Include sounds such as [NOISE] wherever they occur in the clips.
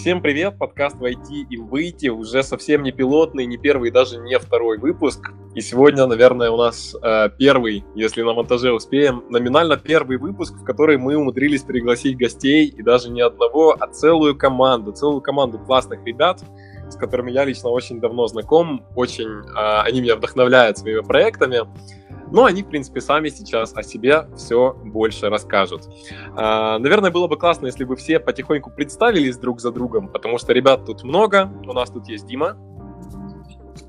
Всем привет, подкаст «Войти и выйти» уже совсем не пилотный, не первый, даже не второй выпуск. И сегодня, наверное, у нас э, первый, если на монтаже успеем, номинально первый выпуск, в который мы умудрились пригласить гостей, и даже не одного, а целую команду, целую команду классных ребят, с которыми я лично очень давно знаком, очень э, они меня вдохновляют своими проектами. Но они, в принципе, сами сейчас о себе все больше расскажут. А, наверное, было бы классно, если бы все потихоньку представились друг за другом, потому что ребят тут много. У нас тут есть Дима.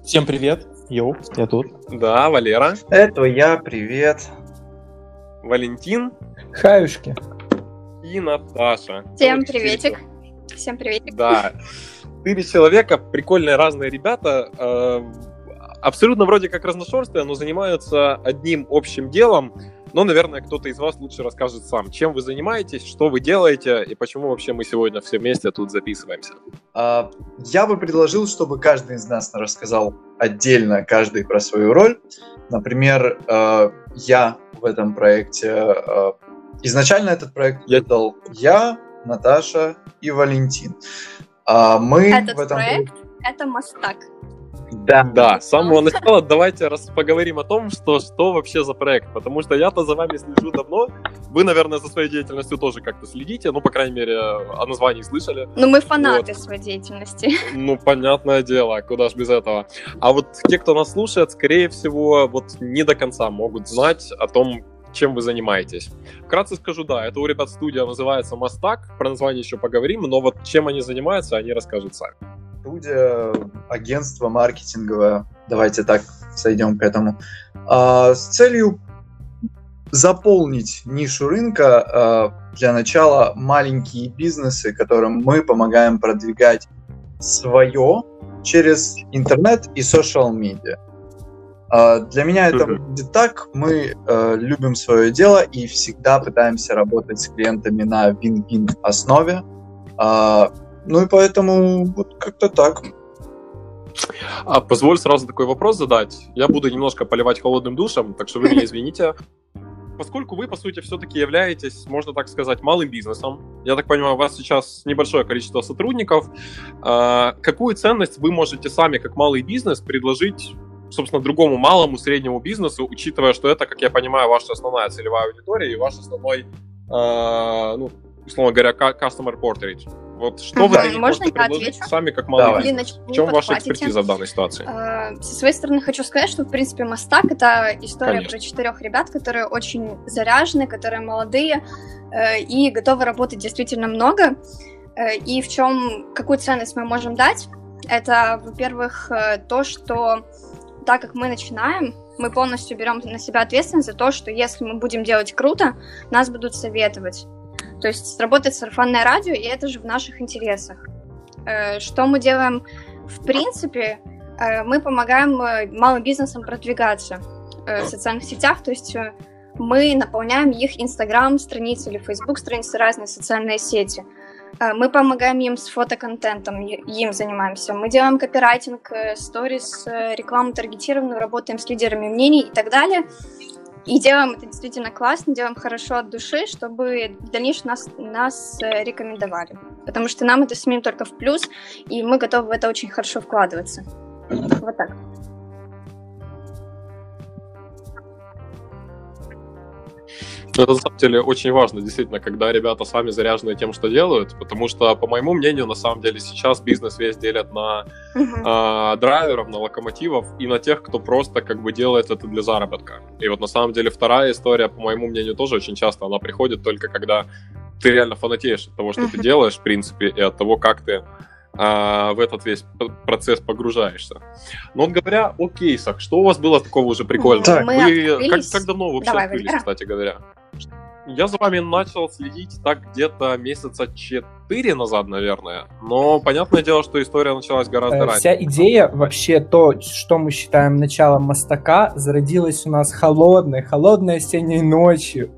Всем привет. Йоу, я тут. Да, Валера. Это я, привет. Валентин. Хаюшки. И Наташа. Всем приветик. Всем приветик. Да. Четыре человека, прикольные разные ребята. Абсолютно вроде как разношерстные, но занимаются одним общим делом. Но, наверное, кто-то из вас лучше расскажет сам, чем вы занимаетесь, что вы делаете и почему вообще мы сегодня все вместе тут записываемся. А, я бы предложил, чтобы каждый из нас рассказал отдельно, каждый про свою роль. Например, а, я в этом проекте... А, изначально этот проект я дал я, Наташа и Валентин. Мы этот в этом проект — это Мастак. Да. Да, с самого начала давайте раз поговорим о том, что, что вообще за проект. Потому что я-то за вами слежу давно. Вы, наверное, за своей деятельностью тоже как-то следите. Ну, по крайней мере, о названии слышали. Ну, мы фанаты вот. своей деятельности. Ну, понятное дело, куда ж без этого. А вот те, кто нас слушает, скорее всего, вот не до конца могут знать о том, чем вы занимаетесь. Вкратце скажу, да, это у ребят студия называется Мастак, про название еще поговорим, но вот чем они занимаются, они расскажут сами студия, агентство маркетинговое, давайте так сойдем к этому, а, с целью заполнить нишу рынка а, для начала маленькие бизнесы, которым мы помогаем продвигать свое через интернет и social медиа. Для меня это будет так. Мы э, любим свое дело и всегда пытаемся работать с клиентами на вин-вин основе. Ну и поэтому вот как-то так. А позволь сразу такой вопрос задать. Я буду немножко поливать холодным душем, так что вы меня [LAUGHS] извините. Поскольку вы, по сути, все-таки являетесь, можно так сказать, малым бизнесом, я так понимаю, у вас сейчас небольшое количество сотрудников, а, какую ценность вы можете сами, как малый бизнес, предложить собственно, другому малому, среднему бизнесу, учитывая, что это, как я понимаю, ваша основная целевая аудитория и ваш основной, э, ну, условно говоря, customer portrait. Вот что вы можно я отвечу? сами как бизнес? В чем ваша экспертиза в данной ситуации? А, со своей стороны хочу сказать, что, в принципе, Мастак — это история про четырех ребят, которые очень заряжены, которые молодые э, и готовы работать действительно много. Э, и в чем, какую ценность мы можем дать? Это, во-первых, э, то, что так как мы начинаем, мы полностью берем на себя ответственность за то, что если мы будем делать круто, нас будут советовать. То есть сработает сарафанное радио, и это же в наших интересах. Э, что мы делаем? В принципе, э, мы помогаем э, малым бизнесам продвигаться в социальных сетях, то есть мы наполняем их Инстаграм страницы или Фейсбук страницы, разные социальные сети. Мы помогаем им с фотоконтентом, им занимаемся. Мы делаем копирайтинг, сторис, рекламу таргетированную, работаем с лидерами мнений и так далее. И делаем это действительно классно, делаем хорошо от души, чтобы в дальнейшем нас, нас э, рекомендовали. Потому что нам это СМИ только в плюс, и мы готовы в это очень хорошо вкладываться. Вот так. Это на самом деле очень важно, действительно, когда ребята сами заряжены тем, что делают, потому что, по моему мнению, на самом деле сейчас бизнес весь делят на uh-huh. э, драйверов, на локомотивов и на тех, кто просто как бы делает это для заработка. И вот на самом деле вторая история, по моему мнению, тоже очень часто она приходит только когда ты реально фанатеешь от того, что uh-huh. ты делаешь, в принципе, и от того, как ты а, в этот весь процесс погружаешься. Но вот говоря о кейсах, что у вас было такого уже прикольного? Так, Вы как, как давно вы вообще Давай, открылись, кстати говоря? Я за вами начал следить так где-то месяца четыре назад, наверное. Но понятное дело, что история началась гораздо э, раньше. Вся идея, вообще то, что мы считаем началом мостака, зародилась у нас холодной, холодной осенней ночью.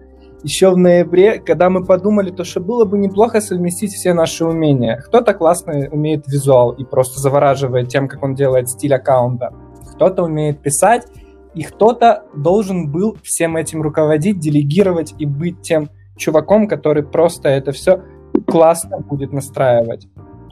Еще в ноябре, когда мы подумали, то что было бы неплохо совместить все наши умения. Кто-то классно умеет визуал и просто завораживает тем, как он делает стиль аккаунта. Кто-то умеет писать, и кто-то должен был всем этим руководить, делегировать и быть тем чуваком, который просто это все классно будет настраивать.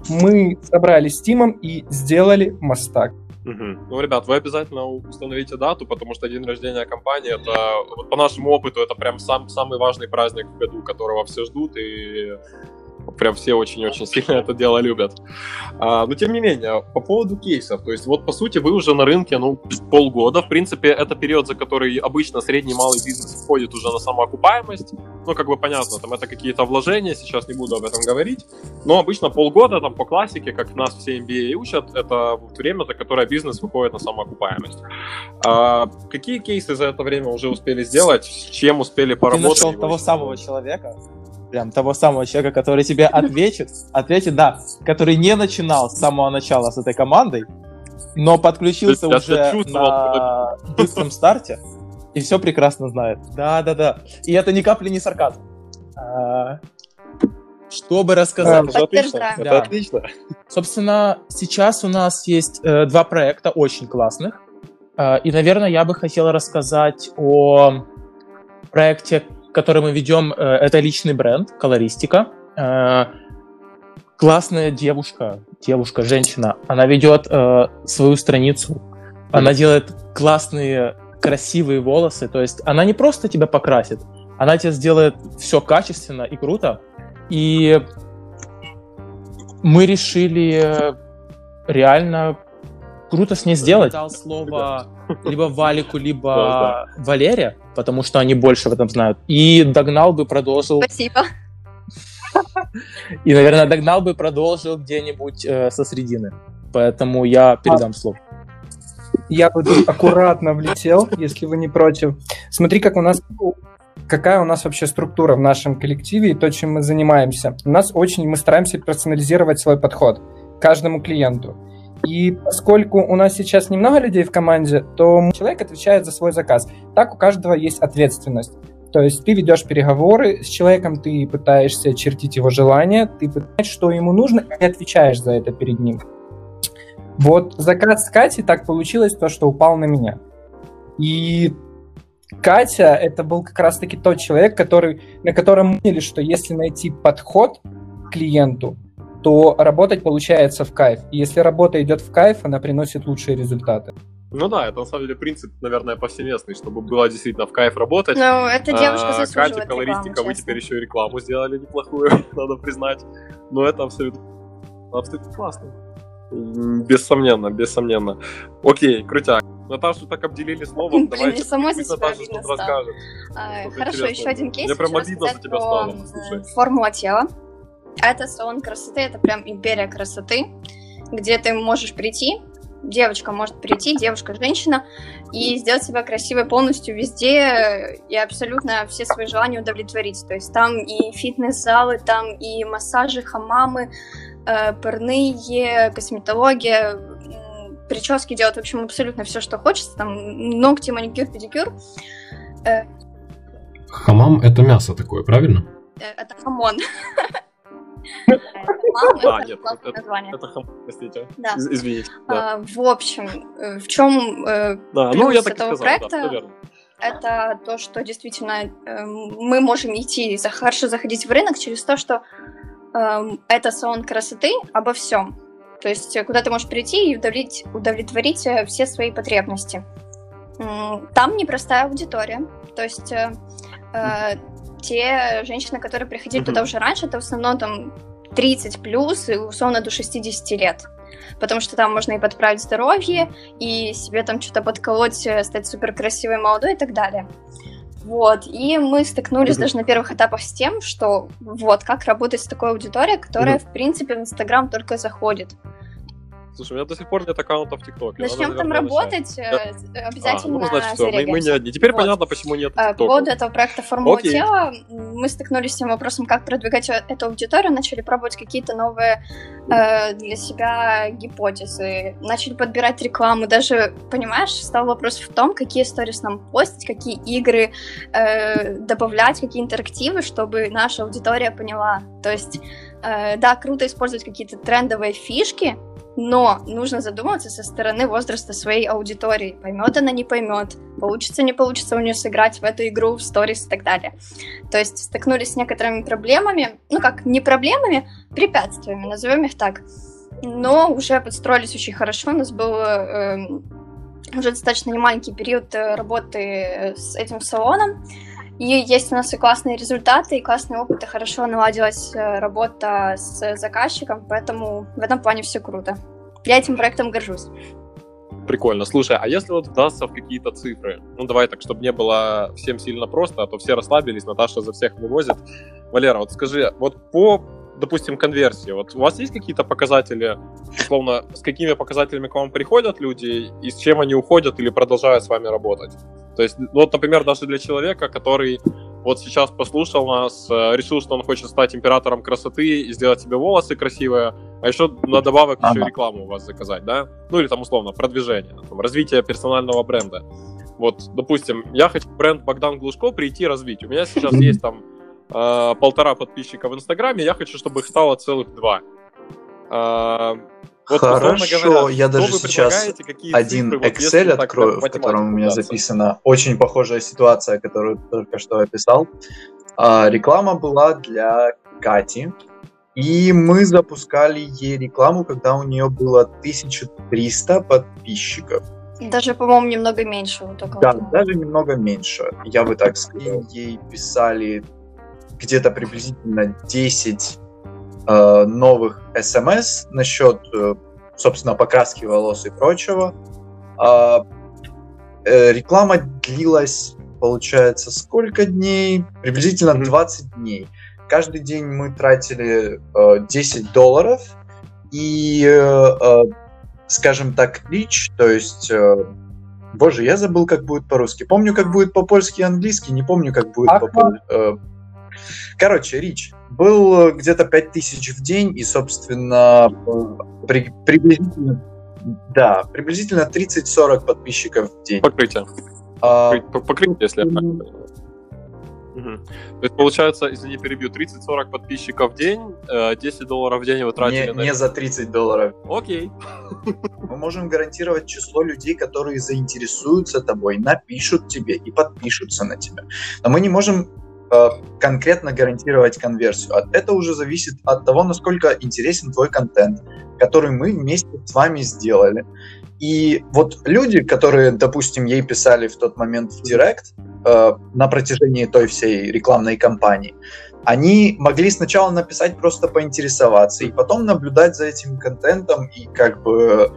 мы собрались с Тимом и сделали мастак. Угу. Ну, ребят, вы обязательно установите дату, потому что день рождения компании, это, вот по нашему опыту, это прям сам, самый важный праздник в году, которого все ждут, и Прям все очень-очень сильно это дело любят. А, но тем не менее, по поводу кейсов, то есть вот по сути вы уже на рынке, ну, полгода, в принципе, это период, за который обычно средний малый бизнес входит уже на самоокупаемость, ну, как бы понятно, там это какие-то вложения, сейчас не буду об этом говорить, но обычно полгода, там, по классике, как нас все MBA учат, это время, за которое бизнес выходит на самоокупаемость. А, какие кейсы за это время уже успели сделать, с чем успели поработать? Ты нашел того самого человека, прям того самого человека, который тебе ответит, ответит, да, который не начинал с самого начала с этой командой, но подключился Я уже на быстром старте и все прекрасно знает. Да, да, да. И это ни капли не сарказм. А, чтобы рассказать. Это отлично. Да. Это отлично. Собственно, сейчас у нас есть э, два проекта очень классных. Э, и, наверное, я бы хотел рассказать о проекте который мы ведем, э, это личный бренд, колористика. Э, классная девушка, девушка, женщина, она ведет э, свою страницу, она делает классные, красивые волосы, то есть она не просто тебя покрасит, она тебе сделает все качественно и круто. И мы решили реально круто с ней сделать. Дал слово либо Валику, либо [LAUGHS] Валере, потому что они больше в этом знают. И Догнал бы продолжил... Спасибо. И, наверное, Догнал бы продолжил где-нибудь э, со средины. Поэтому я передам слово. Я бы тут аккуратно влетел, если вы не против. Смотри, как у нас какая у нас вообще структура в нашем коллективе и то, чем мы занимаемся. У нас очень, мы стараемся персонализировать свой подход к каждому клиенту. И поскольку у нас сейчас немного людей в команде, то человек отвечает за свой заказ. Так у каждого есть ответственность. То есть ты ведешь переговоры с человеком, ты пытаешься чертить его желания, ты пытаешься, что ему нужно, и отвечаешь за это перед ним. Вот заказ с Катей так получилось, то, что упал на меня. И Катя, это был как раз-таки тот человек, который, на котором мы поняли, что если найти подход к клиенту, то работать получается в кайф. И если работа идет в кайф, она приносит лучшие результаты. Ну да, это на самом деле принцип, наверное, повсеместный, чтобы было действительно в кайф работать. Ну, эта девушка а, заслуживает Катя, колористика, рекламу, вы теперь еще и рекламу сделали неплохую, [LAUGHS] надо признать. Но это абсолютно, абсолютно классно. Бессомненно, бессомненно. Окей, крутяк. Наташу так обделили словом, [LAUGHS] давайте самой за Наташа что расскажет. А, хорошо, еще один кейс. Мне прям обидно за тебя стало, Формула тела. Это салон красоты, это прям империя красоты, где ты можешь прийти, девочка может прийти, девушка-женщина, и сделать себя красивой полностью везде и абсолютно все свои желания удовлетворить. То есть там и фитнес-залы, там и массажи, хамамы, э, парные, косметология, прически делать, в общем, абсолютно все, что хочется, там ногти, маникюр, педикюр. Э, Хамам — это мясо такое, правильно? Э, это хамон. [LAUGHS] А, нет, это хам, простите. Да. Извините. В общем, э, в чем э, ну, так этого проекта? это то, что действительно э, мы можем идти, хорошо заходить в рынок через то, что эм, это салон красоты обо всем. То есть куда ты можешь прийти и удовлетворить все свои потребности. Там непростая аудитория. То есть те женщины, которые приходили mm-hmm. туда уже раньше, это в основном там 30 плюс и условно до 60 лет. Потому что там можно и подправить здоровье, и себе там что-то подколоть, э, стать супер красивой, молодой и так далее. Вот, и мы столкнулись mm-hmm. даже на первых этапах с тем, что вот как работать с такой аудиторией, которая, mm-hmm. в принципе, в Инстаграм только заходит. Слушай, у меня до сих пор нет аккаунта в ТикТоке. Начнем там работать, начать. Э, обязательно а, ну, значит, все, мы, мы не одни. Теперь вот. понятно, почему нет ТикТока. По поводу этого проекта «Формула Окей. тела» мы столкнулись с тем вопросом, как продвигать эту аудиторию, начали пробовать какие-то новые э, для себя гипотезы, начали подбирать рекламу. Даже, понимаешь, стал вопрос в том, какие сторис нам постить, какие игры э, добавлять, какие интерактивы, чтобы наша аудитория поняла. То есть, э, да, круто использовать какие-то трендовые фишки, Но нужно задуматься со стороны возраста своей аудитории. Поймет она, не поймет. Получится, не получится у нее сыграть в эту игру, в сторис и так далее. То есть столкнулись с некоторыми проблемами, ну как, не проблемами, препятствиями, назовем их так. Но уже подстроились очень хорошо. У нас был э, уже достаточно немаленький период э, работы с этим салоном. И есть у нас и классные результаты, и классный опыт, и хорошо наладилась э, работа с заказчиком, поэтому в этом плане все круто. Я этим проектом горжусь. Прикольно. Слушай, а если вот вдастся в какие-то цифры? Ну, давай так, чтобы не было всем сильно просто, а то все расслабились, Наташа за всех вывозит. Валера, вот скажи, вот по допустим, конверсии. Вот у вас есть какие-то показатели, условно, с какими показателями к вам приходят люди и с чем они уходят или продолжают с вами работать? То есть, вот, например, даже для человека, который вот сейчас послушал нас, э, решил, что он хочет стать императором красоты и сделать себе волосы красивые, а еще на добавок ага. еще рекламу у вас заказать, да? Ну или там условно продвижение, там, развитие персонального бренда. Вот, допустим, я хочу бренд Богдан Глушко прийти развить. У меня сейчас есть там э, полтора подписчика в Инстаграме, я хочу, чтобы их стало целых два. Э, вот, Хорошо, говоря, я даже сейчас один цифры, Excel вот, открою, в котором у меня пытаться. записана очень похожая ситуация, которую только что описал. А, реклама была для Кати, и мы запускали ей рекламу, когда у нее было 1300 подписчиков. Даже, по-моему, немного меньше. Вот да, даже немного меньше. Я бы так сказал. Ей писали где-то приблизительно 10 э, новых смс насчет, э, собственно, покраски волос и прочего. А, э, реклама длилась, получается, сколько дней? Приблизительно 20 дней. Каждый день мы тратили э, 10 долларов, и, э, э, скажем так, рич, то есть... Э, Боже, я забыл, как будет по-русски. Помню, как будет по-польски и английски, не помню, как будет по-польски. Э, короче, рич был э, где-то 5000 в день, и, собственно, при, приблизительно, да, приблизительно 30-40 подписчиков в день. Покрытие. А, Покрытие, если я Угу. То есть, получается, извини, перебью, 30-40 подписчиков в день, 10 э, долларов в день вы тратили не, на... Не за 30 долларов. Окей. Мы можем гарантировать число людей, которые заинтересуются тобой, напишут тебе и подпишутся на тебя. Но мы не можем Э, конкретно гарантировать конверсию. Это уже зависит от того, насколько интересен твой контент, который мы вместе с вами сделали. И вот люди, которые, допустим, ей писали в тот момент в Директ э, на протяжении той всей рекламной кампании, они могли сначала написать просто поинтересоваться, и потом наблюдать за этим контентом и как бы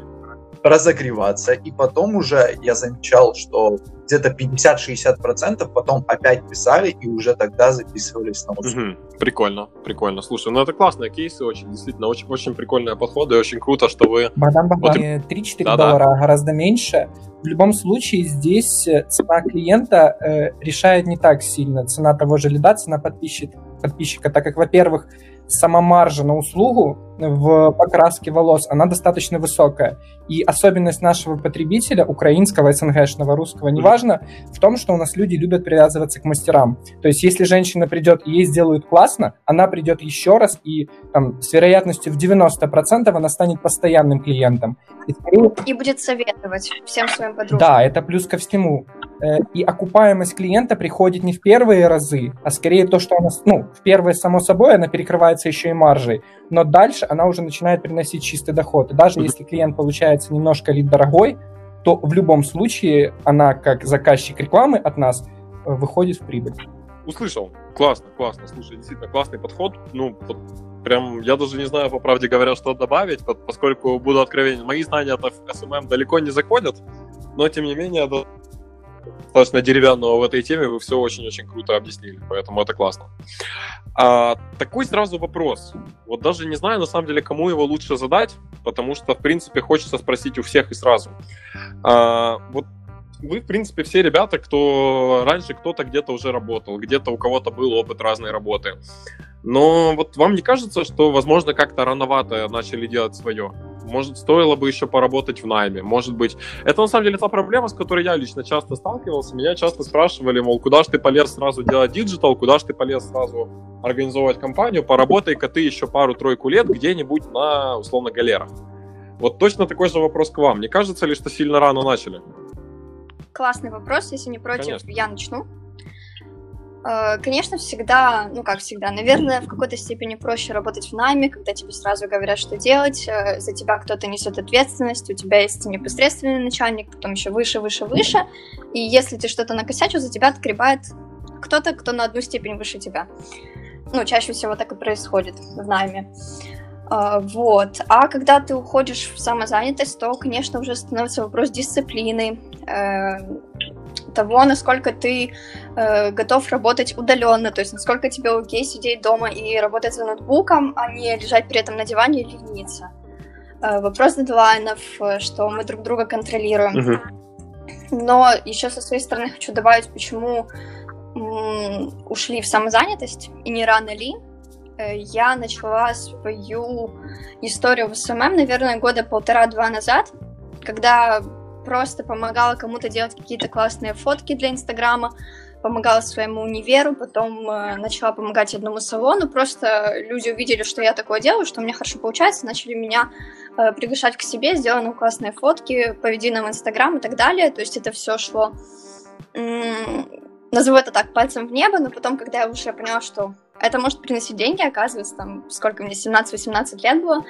разогреваться, и потом уже я замечал, что где-то 50-60% потом опять писали и уже тогда записывались на услугу. Угу. Прикольно, прикольно. Слушай, ну это классные кейсы, очень, действительно, очень, очень прикольные подходы, и очень круто, что вы... Богдан Богдан, вот... 3-4 да, доллара да. гораздо меньше. В любом случае здесь э, цена клиента э, решает не так сильно. Цена того же лида, цена подписчика, подписчика так как, во-первых, сама маржа на услугу в покраске волос, она достаточно высокая. И особенность нашего потребителя, украинского, СНГшного, русского, неважно, в том, что у нас люди любят привязываться к мастерам. То есть, если женщина придет и ей сделают классно, она придет еще раз, и там, с вероятностью в 90% она станет постоянным клиентом. И, и будет советовать всем своим подругам. Да, это плюс ко всему. Э, и окупаемость клиента приходит не в первые разы, а скорее то, что она, ну, в первые, само собой, она перекрывается еще и маржей, но дальше она уже начинает приносить чистый доход. И даже если клиент получается немножко лид дорогой, то в любом случае она, как заказчик рекламы от нас, э, выходит в прибыль. Услышал. Классно, классно. Слушай, действительно классный подход. Ну, вот прям я даже не знаю, по правде говоря, что добавить, поскольку буду откровенен, мои знания от SMM далеко не заходят, но тем не менее достаточно деревянного в этой теме, вы все очень-очень круто объяснили, поэтому это классно. А, такой сразу вопрос. Вот даже не знаю, на самом деле, кому его лучше задать, потому что, в принципе, хочется спросить у всех и сразу. А, вот вы, в принципе, все ребята, кто раньше кто-то где-то уже работал, где-то у кого-то был опыт разной работы. Но вот вам не кажется, что, возможно, как-то рановато начали делать свое? Может, стоило бы еще поработать в найме, может быть. Это, на самом деле, та проблема, с которой я лично часто сталкивался. Меня часто спрашивали, мол, куда же ты полез сразу делать диджитал, куда же ты полез сразу организовывать компанию, поработай-ка ты еще пару-тройку лет где-нибудь на, условно, галерах. Вот точно такой же вопрос к вам. Не кажется ли, что сильно рано начали? Классный вопрос. Если не против, Конечно. я начну. Э, конечно, всегда, ну как всегда, наверное, в какой-то степени проще работать в найме, когда тебе сразу говорят, что делать, э, за тебя кто-то несет ответственность, у тебя есть непосредственный начальник, потом еще выше, выше, выше, и если ты что-то накосячил, за тебя отгребает кто-то, кто на одну степень выше тебя. Ну, чаще всего так и происходит в найме. Uh, вот. А когда ты уходишь в самозанятость, то, конечно, уже становится вопрос дисциплины, того, насколько ты uh, готов работать удаленно, то есть насколько тебе окей сидеть дома и работать за ноутбуком, а не лежать при этом на диване и лениться. Вопрос дедлайнов, что мы друг друга контролируем. Но еще со своей стороны хочу добавить, почему ушли в самозанятость, и не рано ли, э, я начала свою историю в SMM, наверное, года полтора-два назад, когда просто помогала кому-то делать какие-то классные фотки для Инстаграма, помогала своему универу, потом э, начала помогать одному салону. Просто люди увидели, что я такое делаю, что у меня хорошо получается, начали меня э, приглашать к себе, сделаны классные фотки, поведи нам Инстаграм и так далее. То есть это все шло назову это так, пальцем в небо, но потом, когда я уже поняла, что это может приносить деньги, оказывается, там, сколько мне, 17-18 лет было,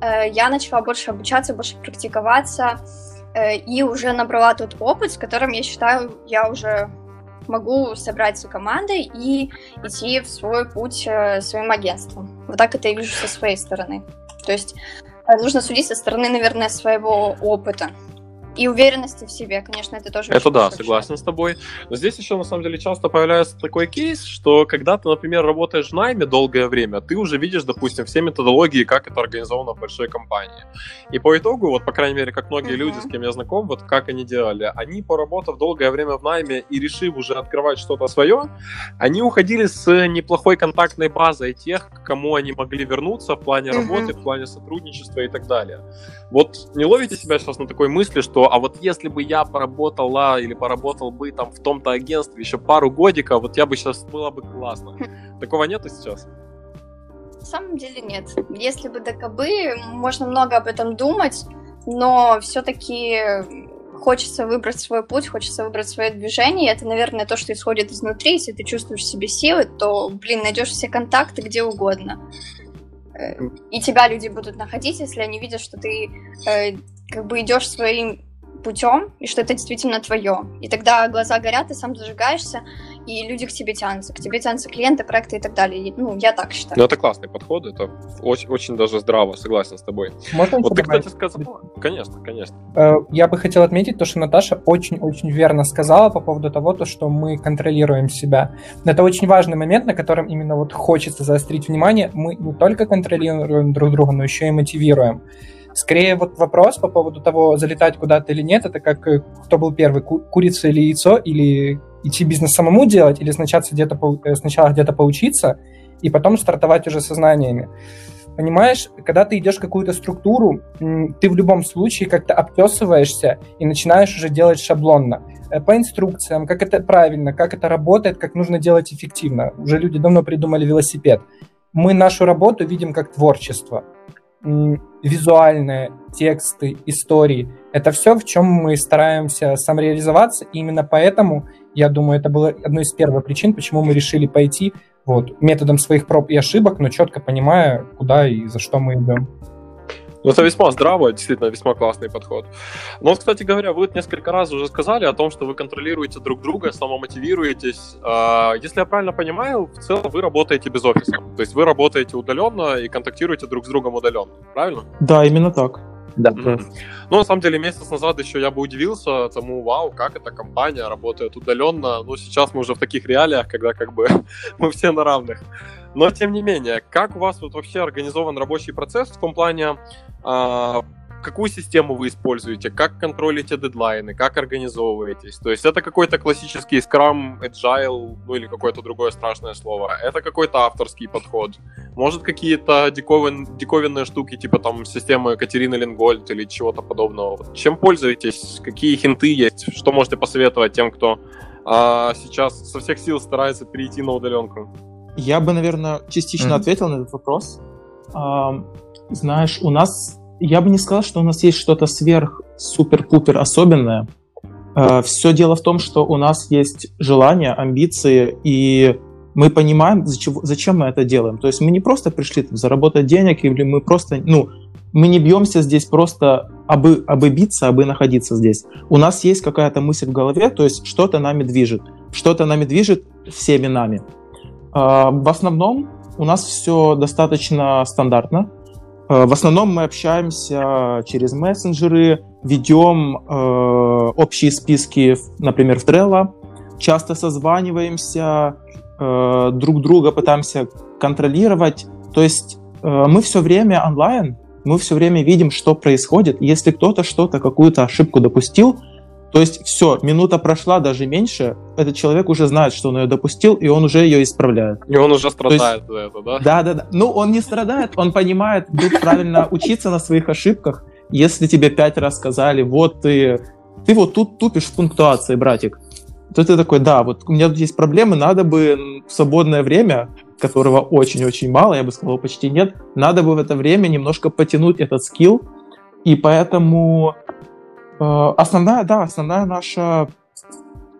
э, я начала больше обучаться, больше практиковаться, и уже набрала тот опыт, с которым, я считаю, я уже могу собраться командой и идти в свой путь э, своим агентством. Вот так это я вижу со своей стороны. То есть э, нужно судить со стороны, наверное, своего опыта. И уверенности в себе, конечно, это тоже. Это да, согласен с тобой. Но здесь еще на самом деле часто появляется такой кейс, что когда ты, например, работаешь в найме долгое время, ты уже видишь, допустим, все методологии, как это организовано в большой компании. И по итогу, вот, по крайней мере, как многие uh-huh. люди, с кем я знаком, вот как они делали, они, поработав долгое время в найме и решив уже открывать что-то свое, они уходили с неплохой контактной базой тех, к кому они могли вернуться в плане uh-huh. работы, в плане сотрудничества и так далее. Вот не ловите себя сейчас на такой мысли, что а вот если бы я поработала или поработал бы там в том-то агентстве еще пару годиков, вот я бы сейчас было бы классно. Хм. Такого нету сейчас? На самом деле нет. Если бы ДКБ, можно много об этом думать, но все-таки хочется выбрать свой путь, хочется выбрать свое движение. Это, наверное, то, что исходит изнутри. Если ты чувствуешь в себе силы, то, блин, найдешь все контакты где угодно. Э, и тебя люди будут находить, если они видят, что ты э, как бы идешь своим путем, и что это действительно твое. И тогда глаза горят, ты сам зажигаешься, и люди к тебе тянутся. К тебе тянутся клиенты, проекты и так далее. И, ну, я так считаю. Ну, это классный подход, это очень, очень даже здраво, согласен с тобой. Можно вот ты, кстати, сказал... Конечно, конечно. Э, я бы хотел отметить то, что Наташа очень-очень верно сказала по поводу того, то, что мы контролируем себя. Это очень важный момент, на котором именно вот хочется заострить внимание. Мы не только контролируем друг друга, но еще и мотивируем. Скорее вот вопрос по поводу того, залетать куда-то или нет, это как э, кто был первый, курица или яйцо, или идти бизнес самому делать, или сначала где-то, э, сначала где-то поучиться, и потом стартовать уже со знаниями. Понимаешь, когда ты идешь в какую-то структуру, ты в любом случае как-то обтесываешься и начинаешь уже делать шаблонно. Э, по инструкциям, как это правильно, как это работает, как нужно делать эффективно. Уже люди давно придумали велосипед. Мы нашу работу видим как творчество визуальные тексты, истории. Это все, в чем мы стараемся самореализоваться. И именно поэтому, я думаю, это было одной из первых причин, почему мы решили пойти вот, методом своих проб и ошибок, но четко понимая, куда и за что мы идем. Ну, это весьма здраво, действительно, весьма классный подход. Но, вот, кстати говоря, вы несколько раз уже сказали о том, что вы контролируете друг друга, самомотивируетесь. А, если я правильно понимаю, в целом вы работаете без офиса. То есть вы работаете удаленно и контактируете друг с другом удаленно, правильно? Да, именно так. Да. Mm-hmm. Ну, на самом деле, месяц назад еще я бы удивился тому, вау, как эта компания работает удаленно. Ну, сейчас мы уже в таких реалиях, когда как бы [LAUGHS] мы все на равных. Но, тем не менее, как у вас вот вообще организован рабочий процесс в том плане, а, какую систему вы используете, как контролите дедлайны, как организовываетесь. То есть это какой-то классический Scrum, Agile, ну или какое-то другое страшное слово. Это какой-то авторский подход. Может какие-то диковин, диковинные штуки, типа там системы Екатерины Лингольд или чего-то подобного. Чем пользуетесь? Какие хинты есть? Что можете посоветовать тем, кто а, сейчас со всех сил старается перейти на удаленку? Я бы, наверное, частично mm-hmm. ответил на этот вопрос. А, знаешь, у нас я бы не сказал, что у нас есть что-то сверх супер-пупер особенное. Э, Все дело в том, что у нас есть желание, амбиции, и мы понимаем, зачем, мы это делаем. То есть мы не просто пришли там, заработать денег, или мы просто, ну, мы не бьемся здесь просто абы, абы биться, абы находиться здесь. У нас есть какая-то мысль в голове, то есть что-то нами движет. Что-то нами движет всеми нами. Э, в основном у нас все достаточно стандартно. Э, в основном мы общаемся через мессенджеры, ведем э, общие списки, например, в Trello, часто созваниваемся, друг друга пытаемся контролировать. То есть мы все время онлайн, мы все время видим, что происходит. Если кто-то что-то, какую-то ошибку допустил, то есть все, минута прошла, даже меньше, этот человек уже знает, что он ее допустил, и он уже ее исправляет. И он уже страдает есть, за это, да? Да, да, да. Ну, он не страдает, он понимает, как правильно учиться на своих ошибках. Если тебе пять раз сказали, вот ты, ты вот тут тупишь в пунктуации, братик, то ты такой, да, вот у меня тут есть проблемы, надо бы в свободное время, которого очень-очень мало, я бы сказал, почти нет, надо бы в это время немножко потянуть этот скилл, и поэтому основная, да, основная наша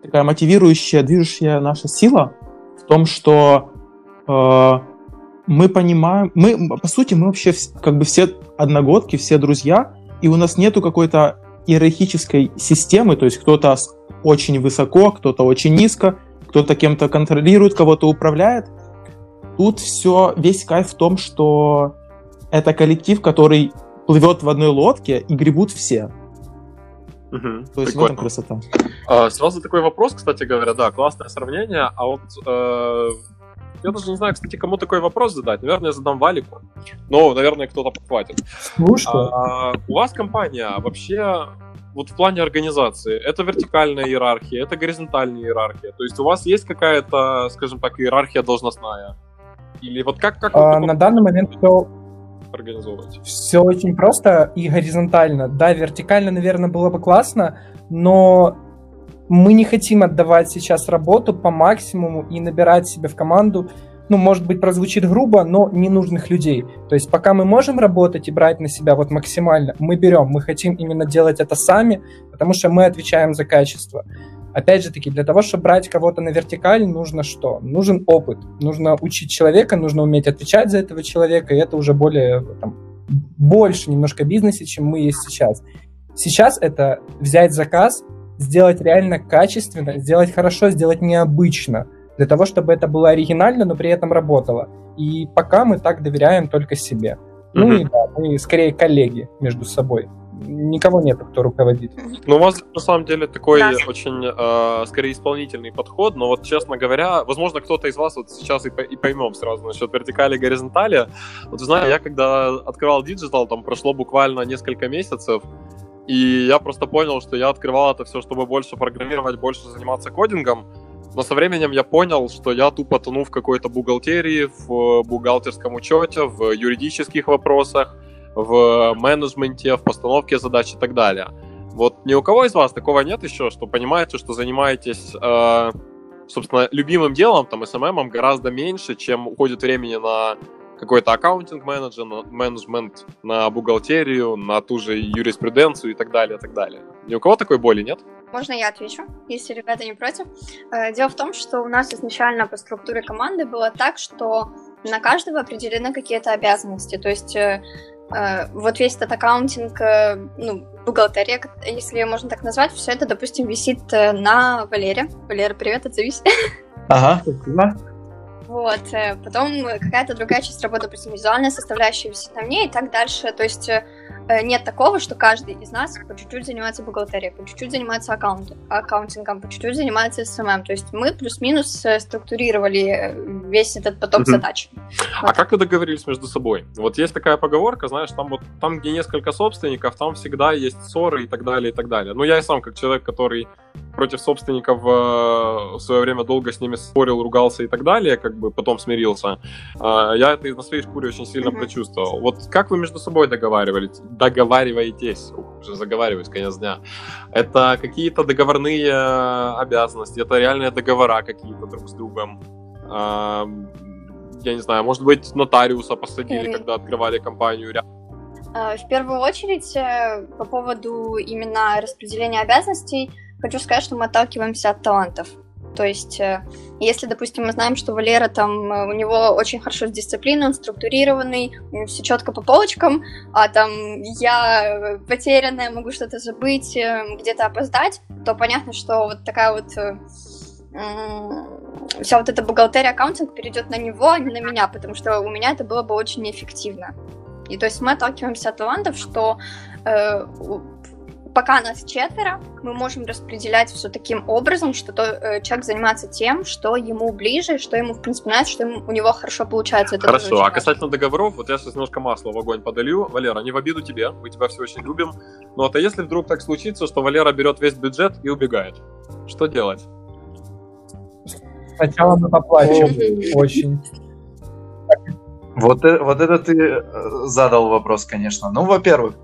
такая мотивирующая, движущая наша сила в том, что э, мы понимаем, мы, по сути, мы вообще как бы все одногодки, все друзья, и у нас нету какой-то иерархической системы, то есть кто-то очень высоко, кто-то очень низко, кто-то кем-то контролирует, кого-то управляет. Тут все, весь кайф в том, что это коллектив, который плывет в одной лодке и гребут все. Угу, То есть прикольно. в красота. А, сразу такой вопрос, кстати говоря, да, классное сравнение, а вот э, я даже не знаю, кстати, кому такой вопрос задать. Наверное, я задам Валику, но, наверное, кто-то подхватит. Ну что? А, у вас компания вообще вот в плане организации, это вертикальная иерархия, это горизонтальная иерархия. То есть у вас есть какая-то, скажем так, иерархия должностная? Или вот как... как а, вот на данный момент все организовывать? Все очень просто и горизонтально. Да, вертикально, наверное, было бы классно, но мы не хотим отдавать сейчас работу по максимуму и набирать себе в команду, ну, может быть, прозвучит грубо, но ненужных людей. То есть пока мы можем работать и брать на себя вот максимально, мы берем, мы хотим именно делать это сами, потому что мы отвечаем за качество. Опять же таки, для того, чтобы брать кого-то на вертикаль, нужно что? Нужен опыт. Нужно учить человека, нужно уметь отвечать за этого человека, и это уже более, там, больше немножко бизнесе, чем мы есть сейчас. Сейчас это взять заказ, сделать реально качественно, сделать хорошо, сделать необычно, для того, чтобы это было оригинально, но при этом работало. И пока мы так доверяем только себе. Ну mm-hmm. и да, мы скорее коллеги между собой никого нет, кто руководит. Ну, у вас на самом деле такой да. очень, э, скорее, исполнительный подход, но вот, честно говоря, возможно, кто-то из вас вот сейчас и, и поймем сразу насчет вертикали и горизонтали. Вот, знаете, я когда открывал digital, там прошло буквально несколько месяцев, и я просто понял, что я открывал это все, чтобы больше программировать, больше заниматься кодингом, но со временем я понял, что я тупо тону в какой-то бухгалтерии, в бухгалтерском учете, в юридических вопросах, в менеджменте, в постановке задач и так далее. Вот ни у кого из вас такого нет еще, что понимаете, что занимаетесь, э, собственно, любимым делом, там, SMM, гораздо меньше, чем уходит времени на какой-то accounting management, на бухгалтерию, на ту же юриспруденцию и так далее, и так далее. Ни у кого такой боли нет? Можно я отвечу, если ребята не против? Э, дело в том, что у нас изначально по структуре команды было так, что на каждого определены какие-то обязанности. То есть э, вот весь этот accounting, э, ну, бухгалтерия, если ее можно так назвать, все это, допустим, висит э, на Валере. Валера, привет, отзовись. [LAUGHS] Ага, спасибо. Вот, потом какая-то другая часть работы, допустим, визуальная составляющая висит на мне и так дальше. То есть Э, нет такого, что каждый из нас по чуть-чуть занимается бухгалтерией, по чуть-чуть занимается аккаунт, аккаунтингом, по чуть-чуть занимается SMM. То есть мы плюс-минус э, структурировали э, весь этот поток mm-hmm. задач. А как вы договорились между собой? Вот есть такая поговорка, знаешь, там вот там, где несколько собственников, там всегда есть ссоры и так далее, и так далее. Ну, я и сам, как человек, который против собственников в свое время долго с ними спорил, ругался и так далее, как бы потом смирился, я это на своей шкуре очень сильно mm-hmm. прочувствовал. Вот как вы между собой договаривались? договариваетесь, уже заговариваюсь, конец дня, это какие-то договорные обязанности, это реальные договора какие-то друг с другом. Я не знаю, может быть, нотариуса посадили, когда открывали компанию. Э, в первую очередь, э, по поводу именно распределения обязанностей, хочу сказать, что мы отталкиваемся от талантов. То есть, э, если, допустим, мы знаем, что Валера там, у него очень хорошо с дисциплиной, он структурированный, все четко по полочкам, а там я потерянная, могу что-то забыть, где-то опоздать, то понятно, что вот такая вот вся вот эта бухгалтерия аккаунтинг перейдет на него, а не на меня, потому что у меня это было бы очень неэффективно. И то есть мы отталкиваемся от талантов, что э, пока нас четверо, мы можем распределять все таким образом, что то, э, человек занимается тем, что ему ближе, что ему, в принципе, нравится, что ему, у него хорошо получается. Это хорошо, а касательно договоров, вот я сейчас немножко масла в огонь подолью. Валера, не в обиду тебе, мы тебя все очень любим. Но вот а если вдруг так случится, что Валера берет весь бюджет и убегает, что делать? Сначала мы поплачем очень. Вот, э, вот это ты э, задал вопрос, конечно. Ну, во-первых,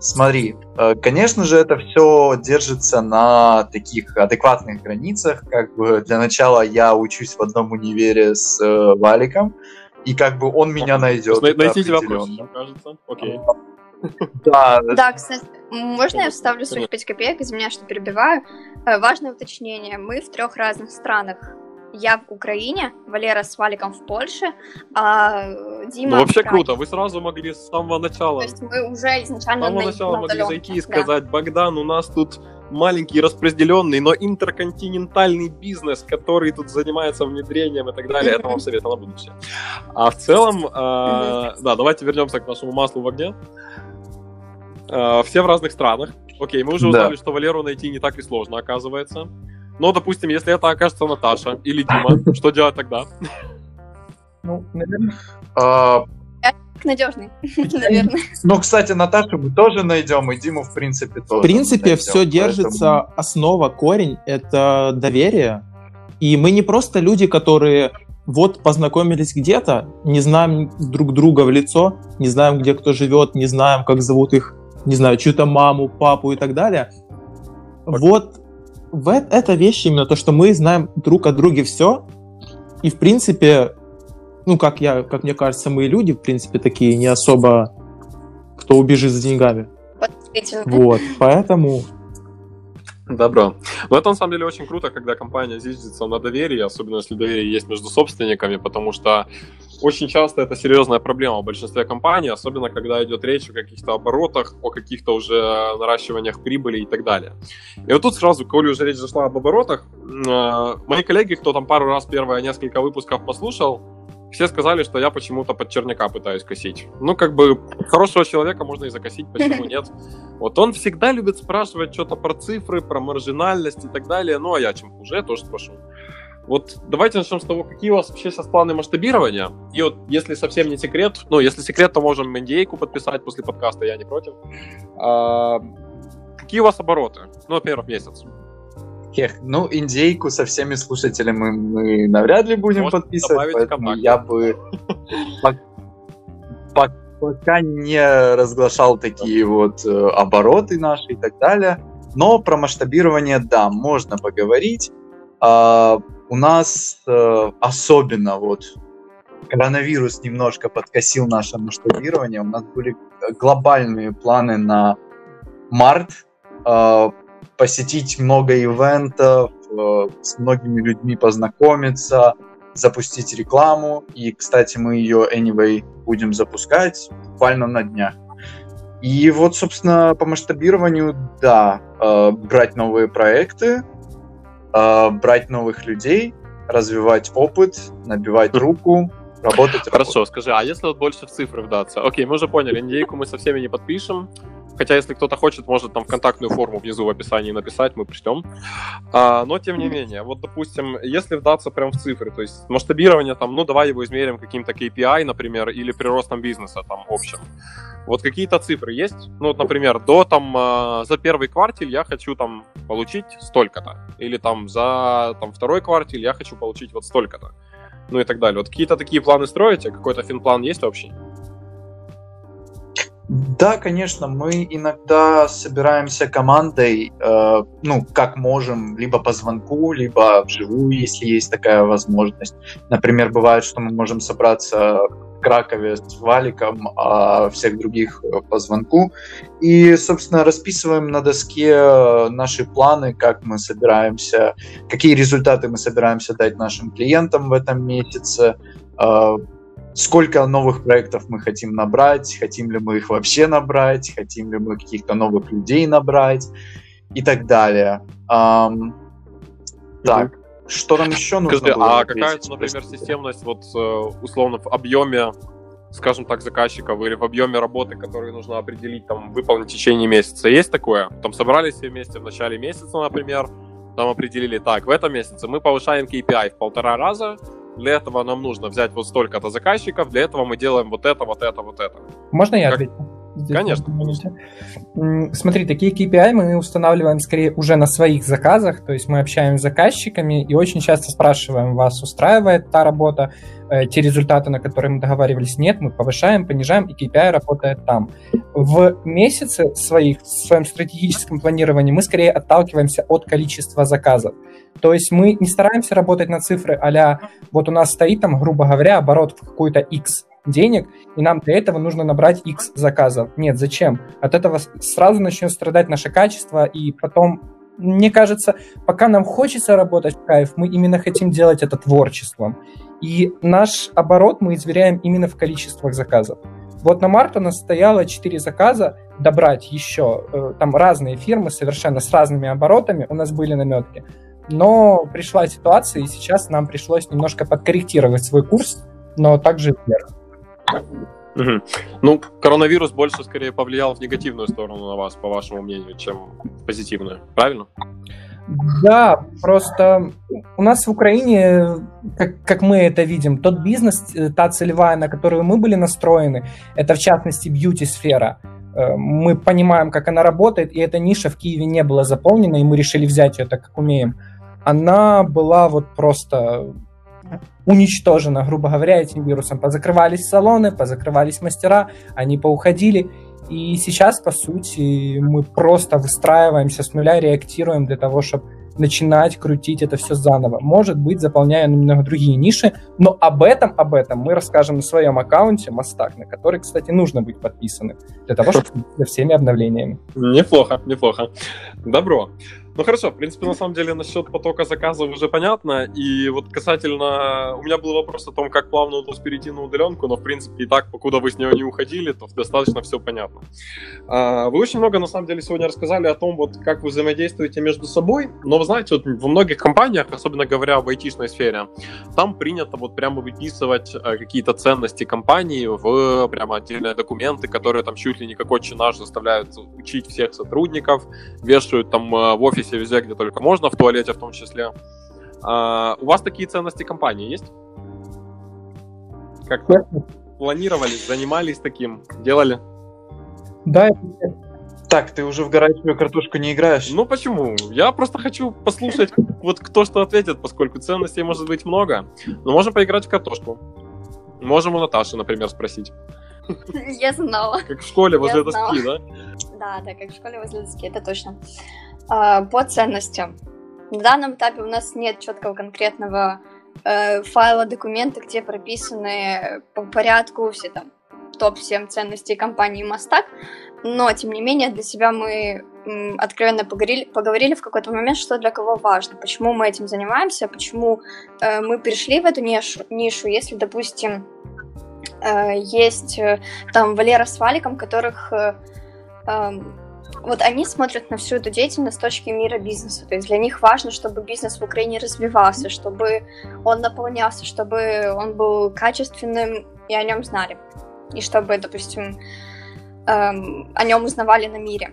смотри, э, конечно же, это все держится на таких адекватных границах. Как бы для начала я учусь в одном универе с Валиком, и как бы он меня найдет. Найти тебя проще, кажется. Окей. [LAUGHS] Да. Да, кстати, можно я вставлю своих 5 копеек, из меня, что перебиваю? Важное уточнение. Мы в трех разных странах я в Украине, Валера с Валиком в Польше, а Дима ну, вообще круто, вы сразу могли с самого начала... То есть мы уже изначально... С самого начала могли зайти и сказать, да. Богдан, у нас тут маленький распределенный, но интерконтинентальный бизнес, который тут занимается внедрением и так далее. Это вам совет на будущее. А в целом, э, да, давайте вернемся к нашему маслу в огне. Э, все в разных странах. Окей, мы уже узнали, да. что Валеру найти не так и сложно, оказывается. Но, допустим, если это окажется Наташа или Дима, [LAUGHS] что делать тогда? Ну, наверное... А, надежный, [LAUGHS] наверное. Ну, кстати, Наташу мы тоже найдем, и Диму, в принципе, тоже. В принципе, все держится, основа, корень — это доверие. И мы не просто люди, которые вот познакомились где-то, не знаем друг друга в лицо, не знаем, где кто живет, не знаем, как зовут их, не знаю, чью-то маму, папу и так далее. Вот в это вещь именно то, что мы знаем друг о друге все, и в принципе, ну как я, как мне кажется, мы люди, в принципе, такие не особо, кто убежит за деньгами. Вот, поэтому Добро. Но это на самом деле очень круто, когда компания зиждется на доверии, особенно если доверие есть между собственниками, потому что очень часто это серьезная проблема в большинстве компаний, особенно когда идет речь о каких-то оборотах, о каких-то уже наращиваниях прибыли и так далее. И вот тут сразу, коли уже речь зашла об оборотах, э, мои коллеги, кто там пару раз первые несколько выпусков послушал, все сказали, что я почему-то под черняка пытаюсь косить. Ну, как бы, хорошего человека можно и закосить, почему [LAUGHS] нет? Вот он всегда любит спрашивать что-то про цифры, про маржинальность и так далее. Ну, а я чем хуже, я тоже спрошу. Вот давайте начнем с того, какие у вас вообще сейчас планы масштабирования. И вот, если совсем не секрет, ну, если секрет, то можем NDA подписать после подкаста, я не против. А, какие у вас обороты? Ну, во-первых, месяц. Хех, ну, индейку со всеми слушателями мы навряд ли будем Может, подписывать, поэтому я бы пока не разглашал такие вот э, обороты наши и так далее. Но про масштабирование, да, можно поговорить. А, у нас э, особенно вот коронавирус немножко подкосил наше масштабирование. У нас были глобальные планы на март. А, посетить много ивентов, э, с многими людьми познакомиться, запустить рекламу. И, кстати, мы ее anyway будем запускать буквально на днях. И вот, собственно, по масштабированию, да, э, брать новые проекты, э, брать новых людей, развивать опыт, набивать руку, работать. Хорошо, работать. скажи, а если вот больше в цифры вдаться? Окей, мы уже поняли, индейку мы со всеми не подпишем, Хотя, если кто-то хочет, может там в контактную форму внизу в описании написать, мы пришлем. А, но, тем не менее, вот, допустим, если вдаться прям в цифры, то есть масштабирование там, ну, давай его измерим каким-то KPI, например, или приростом бизнеса там общим. Вот какие-то цифры есть? Ну, вот, например, до там а, за первый кварталь я хочу там получить столько-то. Или там за там, второй кварталь я хочу получить вот столько-то. Ну и так далее. Вот какие-то такие планы строите? Какой-то финплан есть вообще? Да, конечно, мы иногда собираемся командой, э, ну, как можем, либо по звонку, либо вживую, если есть такая возможность. Например, бывает, что мы можем собраться в Кракове с Валиком, а всех других э, по звонку. И, собственно, расписываем на доске э, наши планы, как мы собираемся, какие результаты мы собираемся дать нашим клиентам в этом месяце, э, сколько новых проектов мы хотим набрать, хотим ли мы их вообще набрать, хотим ли мы каких-то новых людей набрать и так далее. Um, так, что нам еще нужно Скажи, было а какая-то, например, системность вот э, условно в объеме, скажем так, заказчиков или в объеме работы, которую нужно определить, там, выполнить в течение месяца? Есть такое? Там собрались все вместе в начале месяца, например, там определили, так, в этом месяце мы повышаем KPI в полтора раза, для этого нам нужно взять вот столько-то заказчиков, для этого мы делаем вот это, вот это, вот это. Можно я как... отвечу? Здесь конечно, конечно. Смотри, такие KPI мы устанавливаем скорее уже на своих заказах, то есть мы общаемся с заказчиками и очень часто спрашиваем, вас устраивает та работа, э, те результаты, на которые мы договаривались, нет, мы повышаем, понижаем, и KPI работает там. В месяце своих, в своем стратегическом планировании мы скорее отталкиваемся от количества заказов. То есть мы не стараемся работать на цифры а вот у нас стоит там, грубо говоря, оборот в какой-то X денег, и нам для этого нужно набрать X заказов. Нет, зачем? От этого сразу начнет страдать наше качество, и потом, мне кажется, пока нам хочется работать в кайф, мы именно хотим делать это творчеством. И наш оборот мы измеряем именно в количествах заказов. Вот на март у нас стояло 4 заказа, добрать еще, э, там разные фирмы совершенно с разными оборотами, у нас были наметки. Но пришла ситуация, и сейчас нам пришлось немножко подкорректировать свой курс, но также вверх. Ну, коронавирус больше скорее повлиял в негативную сторону на вас, по вашему мнению, чем в позитивную, правильно? Да, просто у нас в Украине, как, как мы это видим, тот бизнес, э, та целевая, на которую мы были настроены, это в частности бьюти-сфера. Э, мы понимаем, как она работает, и эта ниша в Киеве не была заполнена, и мы решили взять ее так, как умеем. Она была вот просто уничтожена, грубо говоря, этим вирусом. Позакрывались салоны, позакрывались мастера, они поуходили. И сейчас, по сути, мы просто выстраиваемся с нуля, реактируем для того, чтобы начинать крутить это все заново. Может быть, заполняя немного другие ниши, но об этом, об этом мы расскажем на своем аккаунте Мастак, на который, кстати, нужно быть подписанным для того, [LAUGHS] чтобы за всеми обновлениями. Неплохо, неплохо. Добро. Ну хорошо, в принципе, на самом деле насчет потока заказов уже понятно. И вот касательно... У меня был вопрос о том, как плавно удалось перейти на удаленку, но в принципе и так, покуда вы с нее не уходили, то достаточно все понятно. А, вы очень много, на самом деле, сегодня рассказали о том, вот как вы взаимодействуете между собой, но вы знаете, вот во многих компаниях, особенно говоря в айтишной сфере, там принято вот прямо выписывать э, какие-то ценности компании в прямо отдельные документы, которые там чуть ли не как отче наш заставляют учить всех сотрудников, вешают там э, в офис офисе, везде, где только можно, в туалете в том числе. А, у вас такие ценности компании есть? Как планировали, занимались таким, делали? Да. Так, ты уже в горячую картошку не играешь? Ну почему? Я просто хочу послушать, вот кто что ответит, поскольку ценностей может быть много. Но можем поиграть в картошку. Можем у Наташи, например, спросить. Я знала. Как в школе возле доски, да? Да, да, как в школе возле доски, это точно. А, по ценностям. На данном этапе у нас нет четкого конкретного э, файла документа, где прописаны по порядку все там топ-7 ценностей компании Мастак, но, тем не менее, для себя мы откровенно поговорили, поговорили в какой-то момент, что для кого важно, почему мы этим занимаемся, почему э, мы пришли в эту нишу, нишу если, допустим, э, есть э, там Валера с Валиком, которых э, э, вот они смотрят на всю эту деятельность с точки мира бизнеса. То есть для них важно, чтобы бизнес в Украине развивался, чтобы он наполнялся, чтобы он был качественным и о нем знали. И чтобы, допустим, эм, о нем узнавали на мире.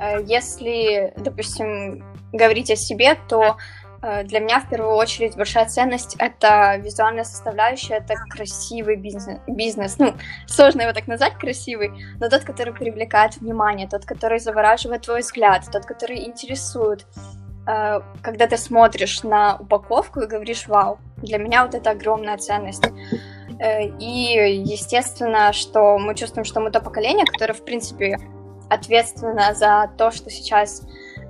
Э, если, допустим, говорить о себе, то для меня в первую очередь большая ценность это визуальная составляющая, это красивый бизнес. бизнес. Ну, сложно его так назвать красивый, но тот, который привлекает внимание, тот, который завораживает твой взгляд, тот, который интересует. Э, когда ты смотришь на упаковку и говоришь «Вау!», для меня вот это огромная ценность. Э, и, естественно, что мы чувствуем, что мы то поколение, которое, в принципе, ответственно за то, что сейчас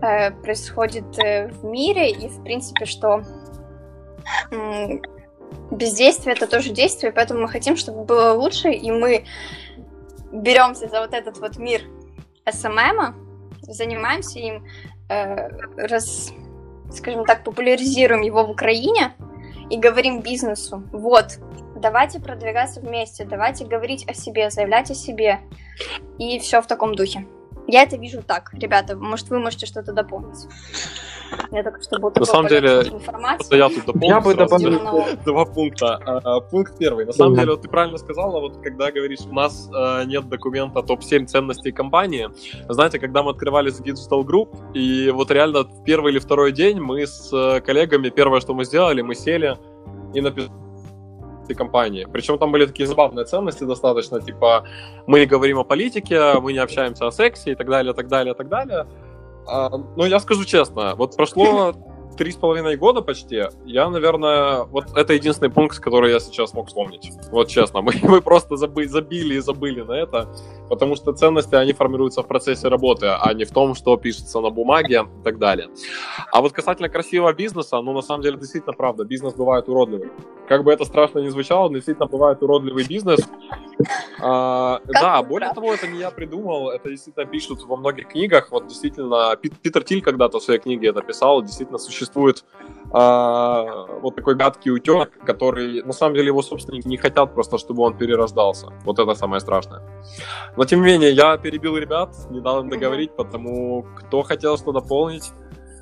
э, происходит э, в мире, и, в принципе, что бездействие это тоже действие, поэтому мы хотим, чтобы было лучше, и мы беремся за вот этот вот мир СММа, занимаемся им, э, раз, скажем так, популяризируем его в Украине и говорим бизнесу, вот, давайте продвигаться вместе, давайте говорить о себе, заявлять о себе, и все в таком духе. Я это вижу так, ребята, может, вы можете что-то дополнить. Я только что был На самом деле, я тут дополню я бы добавил два пункта. А, пункт первый. На самом деле, вот ты правильно сказала, вот когда говоришь, у нас э, нет документа топ-7 ценностей компании. Знаете, когда мы открывали с Digital Group, и вот реально первый или второй день мы с э, коллегами, первое, что мы сделали, мы сели и написали компании. Причем там были такие забавные ценности достаточно, типа мы не говорим о политике, мы не общаемся о сексе и так далее, так далее, так далее. А, ну, я скажу честно, вот прошло три с половиной года почти, я, наверное, вот это единственный пункт, который я сейчас мог вспомнить. Вот честно, [LAUGHS] мы, мы просто заби, забили и забыли на это, потому что ценности, они формируются в процессе работы, а не в том, что пишется на бумаге и так далее. А вот касательно красивого бизнеса, ну, на самом деле, действительно правда, бизнес бывает уродливый. Как бы это страшно не звучало, действительно бывает уродливый бизнес. А, да, более того, это не я придумал, это действительно пишут во многих книгах. Вот действительно, Питер Тиль когда-то в своей книге это писал, действительно существует а, вот такой гадкий утенок, который, на самом деле, его собственники не хотят просто, чтобы он перерождался. Вот это самое страшное. Но, тем не менее, я перебил ребят, не дал им договорить, потому кто хотел что дополнить,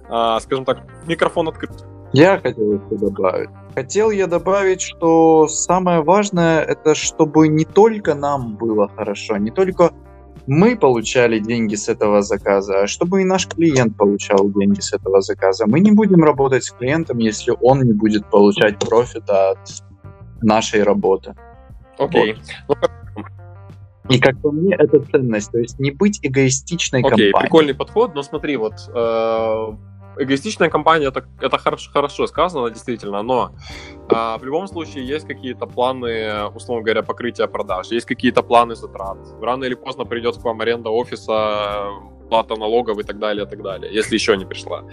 а, скажем так, микрофон открыт. Я хотел это добавить. Хотел я добавить, что самое важное, это чтобы не только нам было хорошо, не только мы получали деньги с этого заказа, а чтобы и наш клиент получал деньги с этого заказа. Мы не будем работать с клиентом, если он не будет получать профит от нашей работы. Окей. Вот. И как по мне, это ценность, то есть не быть эгоистичной Окей, компанией. прикольный подход, но смотри, вот э, эгоистичная компания это, это хорошо, хорошо сказано, действительно, но а, в любом случае есть какие-то планы, условно говоря, покрытия продаж, есть какие-то планы затрат. Рано или поздно придет к вам аренда офиса, плата налогов и так далее, и так далее, если еще не пришла.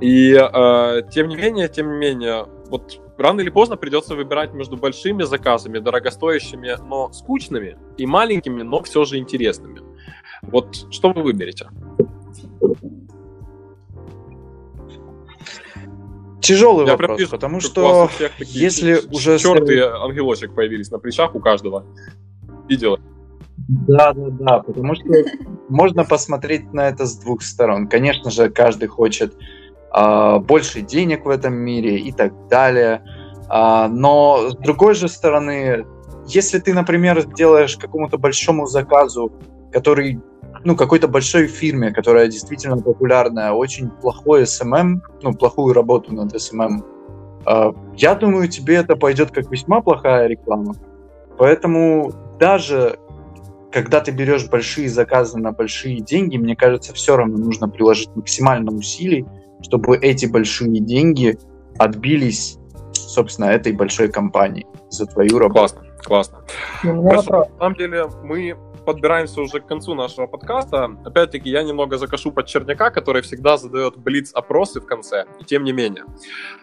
И э, тем не менее, тем не менее, вот рано или поздно придется выбирать между большими заказами, дорогостоящими, но скучными, и маленькими, но все же интересными. Вот что вы выберете? Тяжелый Я вопрос, потому что если уже... Черты ангелочек появились на плечах у каждого. Видела? Да, да, да, потому что [LAUGHS] можно посмотреть на это с двух сторон. Конечно же, каждый хочет э, больше денег в этом мире и так далее. Э, но с другой же стороны, если ты, например, делаешь какому-то большому заказу, который ну, какой-то большой фирме, которая действительно популярная, очень плохой SMM, ну, плохую работу над SMM, а, я думаю, тебе это пойдет как весьма плохая реклама. Поэтому даже когда ты берешь большие заказы на большие деньги, мне кажется, все равно нужно приложить максимально усилий, чтобы эти большие деньги отбились, собственно, этой большой компании за твою работу. Классно, классно. Ну, Хорошо, на самом деле мы подбираемся уже к концу нашего подкаста. Опять-таки, я немного закашу под черняка, который всегда задает блиц-опросы в конце, и тем не менее.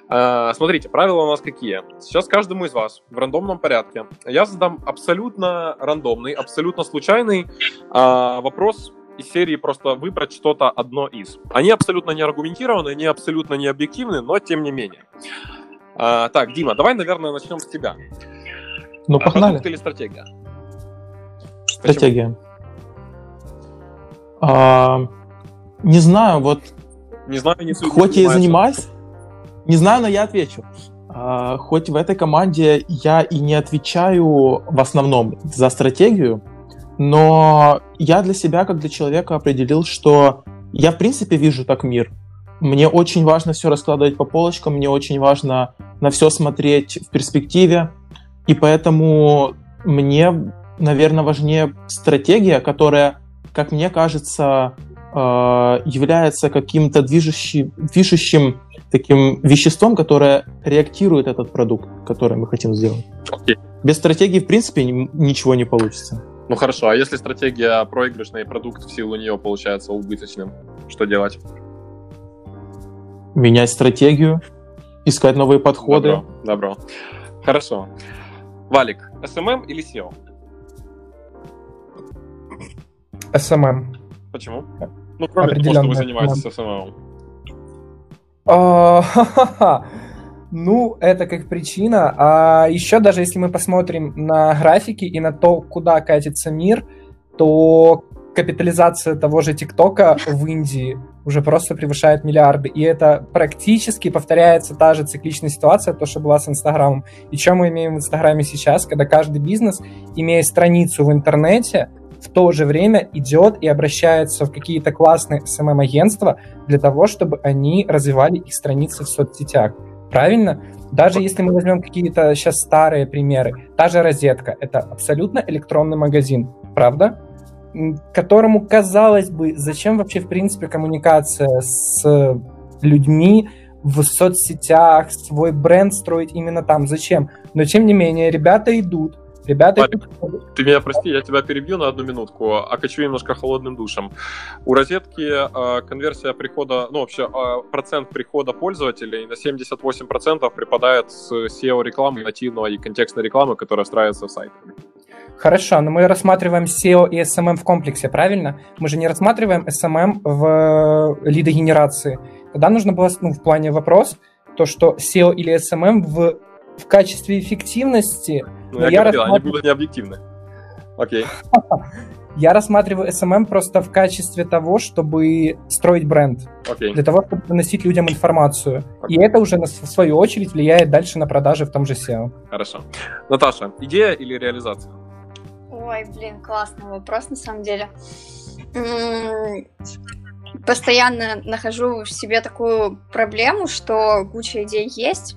А, смотрите, правила у нас какие. Сейчас каждому из вас в рандомном порядке я задам абсолютно рандомный, абсолютно случайный а, вопрос из серии просто выбрать что-то одно из. Они абсолютно не аргументированы, они абсолютно не объективны, но тем не менее. А, так, Дима, давай, наверное, начнем с тебя. Ну, погнали. Продукт или стратегия? Стратегия. А, не знаю, вот. Не знаю, не Хоть я и занимаюсь, не знаю, но я отвечу. А, хоть в этой команде я и не отвечаю в основном за стратегию, но я для себя, как для человека, определил, что я в принципе вижу так мир. Мне очень важно все раскладывать по полочкам, мне очень важно на все смотреть в перспективе, и поэтому мне наверное, важнее стратегия, которая, как мне кажется, э, является каким-то движущим, движущим таким веществом, которое реактирует этот продукт, который мы хотим сделать. Okay. Без стратегии, в принципе, ничего не получится. Ну хорошо, а если стратегия проигрышная и продукт в силу нее получается убыточным, что делать? Менять стратегию, искать новые подходы. Добро, добро. Хорошо. Валик, SMM или SEO? SMM. Почему? Ну, кроме того, что вы занимаетесь SMM. А, ну, это как причина. А еще даже если мы посмотрим на графики и на то, куда катится мир, то капитализация того же ТикТока в Индии уже просто превышает миллиарды. И это практически повторяется та же цикличная ситуация, то, что была с Инстаграмом. И что мы имеем в Инстаграме сейчас, когда каждый бизнес, имея страницу в интернете, в то же время идет и обращается в какие-то классные SMM-агентства для того, чтобы они развивали их страницы в соцсетях. Правильно? Даже если мы возьмем какие-то сейчас старые примеры, та же розетка, это абсолютно электронный магазин, правда? Которому, казалось бы, зачем вообще, в принципе, коммуникация с людьми в соцсетях, свой бренд строить именно там, зачем? Но, тем не менее, ребята идут, Ребята... Валик, ты меня прости, я тебя перебью на одну минутку, окачу немножко холодным душем. У розетки э, конверсия прихода, ну вообще э, процент прихода пользователей на 78% припадает с SEO-рекламы, нативной и контекстной рекламы, которая встраивается в сайт. Хорошо, но мы рассматриваем SEO и SMM в комплексе, правильно? Мы же не рассматриваем SMM в лидогенерации. Тогда нужно было, ну, в плане вопрос, то, что SEO или SMM в в качестве эффективности... Ну, я, я говорил, рассматриваю... они будут необъективны. Окей. [LAUGHS] Я рассматриваю SMM просто в качестве того, чтобы строить бренд. Okay. Для того, чтобы доносить людям информацию. Okay. И это уже, в свою очередь, влияет дальше на продажи в том же SEO. Хорошо. Наташа, идея или реализация? Ой, блин, классный вопрос на самом деле. Постоянно нахожу в себе такую проблему, что куча идей есть,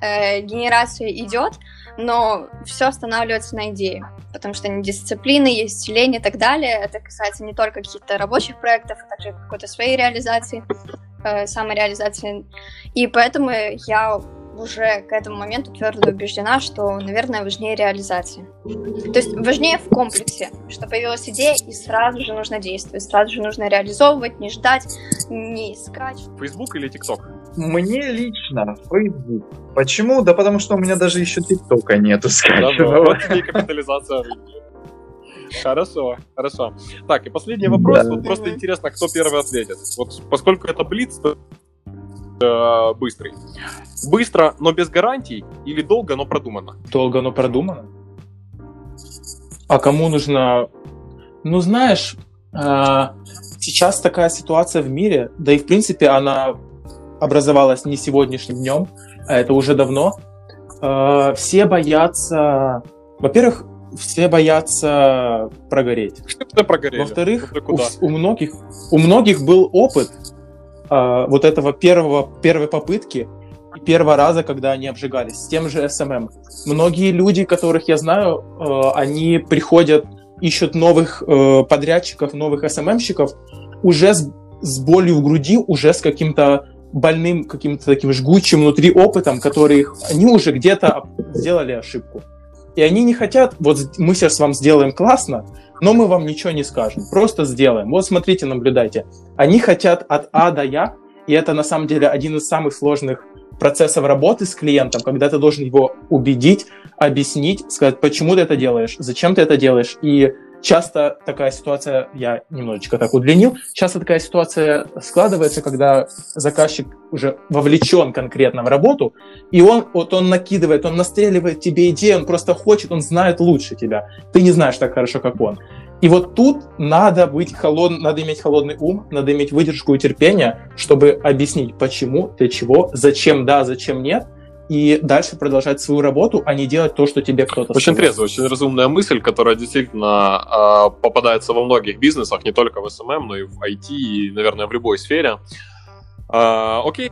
э, генерация идет, но все останавливается на идее, потому что дисциплины, есть лень и так далее. Это касается не только каких-то рабочих проектов, а также какой-то своей реализации, э, самореализации. И поэтому я уже к этому моменту твердо убеждена, что, наверное, важнее реализация. То есть важнее в комплексе, что появилась идея, и сразу же нужно действовать, сразу же нужно реализовывать, не ждать, не искать. Facebook или TikTok? Мне лично Facebook. Почему? Да потому что у меня даже еще ТикТока нету скачанного. Вот тебе капитализация Хорошо, хорошо. Так, и последний вопрос. Да. Вот просто интересно, кто первый ответит. Вот поскольку это блиц, то э, быстрый. Быстро, но без гарантий, или долго, но продуманно? Долго, но продуманно. А кому нужно... Ну, знаешь, э, сейчас такая ситуация в мире, да и в принципе она образовалась не сегодняшним днем, а это уже давно. Э, все боятся... Во-первых, все боятся прогореть. Что прогореть? Во-вторых, у, у многих у многих был опыт э, вот этого первого первой попытки и первого раза, когда они обжигались с тем же SMM. Многие люди, которых я знаю, э, они приходят, ищут новых э, подрядчиков, новых SMM-щиков уже с, с болью в груди, уже с каким-то больным, каким-то таким жгучим внутри опытом, который они уже где-то сделали ошибку. И они не хотят, вот мы сейчас вам сделаем классно, но мы вам ничего не скажем, просто сделаем. Вот смотрите, наблюдайте. Они хотят от А до Я, и это на самом деле один из самых сложных процессов работы с клиентом, когда ты должен его убедить, объяснить, сказать, почему ты это делаешь, зачем ты это делаешь, и часто такая ситуация, я немножечко так удлинил, часто такая ситуация складывается, когда заказчик уже вовлечен конкретно в работу, и он, вот он накидывает, он настреливает тебе идеи, он просто хочет, он знает лучше тебя. Ты не знаешь так хорошо, как он. И вот тут надо быть холод, надо иметь холодный ум, надо иметь выдержку и терпение, чтобы объяснить, почему, для чего, зачем да, зачем нет, и дальше продолжать свою работу, а не делать то, что тебе кто-то Очень сказал. трезвая, очень разумная мысль, которая действительно э, попадается во многих бизнесах, не только в SMM, но и в IT, и, наверное, в любой сфере. Э, окей,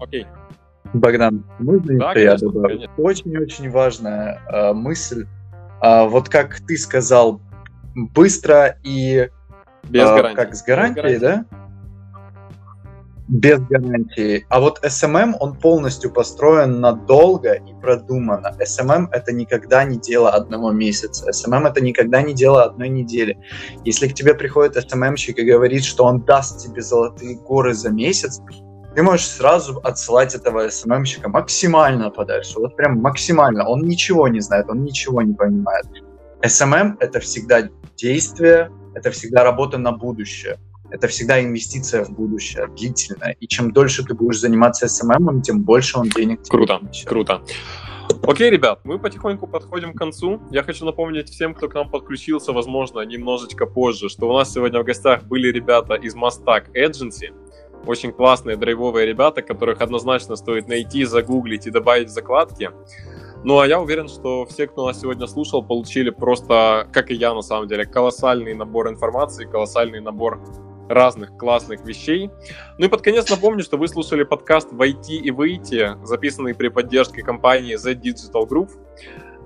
окей. Богдан, можно да, я добавлю? Очень-очень важная э, мысль. Э, вот как ты сказал, быстро и... Без э, гарантии. Как с гарантией, Без гарантии. да? Без гарантии. А вот SMM, он полностью построен надолго и продуманно. SMM — это никогда не дело одного месяца. SMM — это никогда не дело одной недели. Если к тебе приходит SMM-щик и говорит, что он даст тебе золотые горы за месяц, ты можешь сразу отсылать этого SMM-щика максимально подальше, вот прям максимально. Он ничего не знает, он ничего не понимает. SMM — это всегда действие, это всегда работа на будущее. Это всегда инвестиция в будущее, длительная. И чем дольше ты будешь заниматься СММом, тем больше он денег тебе Круто, принесет. круто. Окей, ребят, мы потихоньку подходим к концу. Я хочу напомнить всем, кто к нам подключился, возможно, немножечко позже, что у нас сегодня в гостях были ребята из Mostak Agency. Очень классные драйвовые ребята, которых однозначно стоит найти, загуглить и добавить в закладки. Ну, а я уверен, что все, кто нас сегодня слушал, получили просто, как и я на самом деле, колоссальный набор информации, колоссальный набор разных классных вещей. Ну и под конец напомню, что вы слушали подкаст «Войти и выйти», записанный при поддержке компании The Digital Group.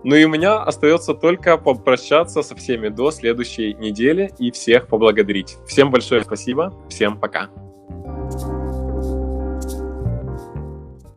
Ну и у меня остается только попрощаться со всеми до следующей недели и всех поблагодарить. Всем большое спасибо, всем пока.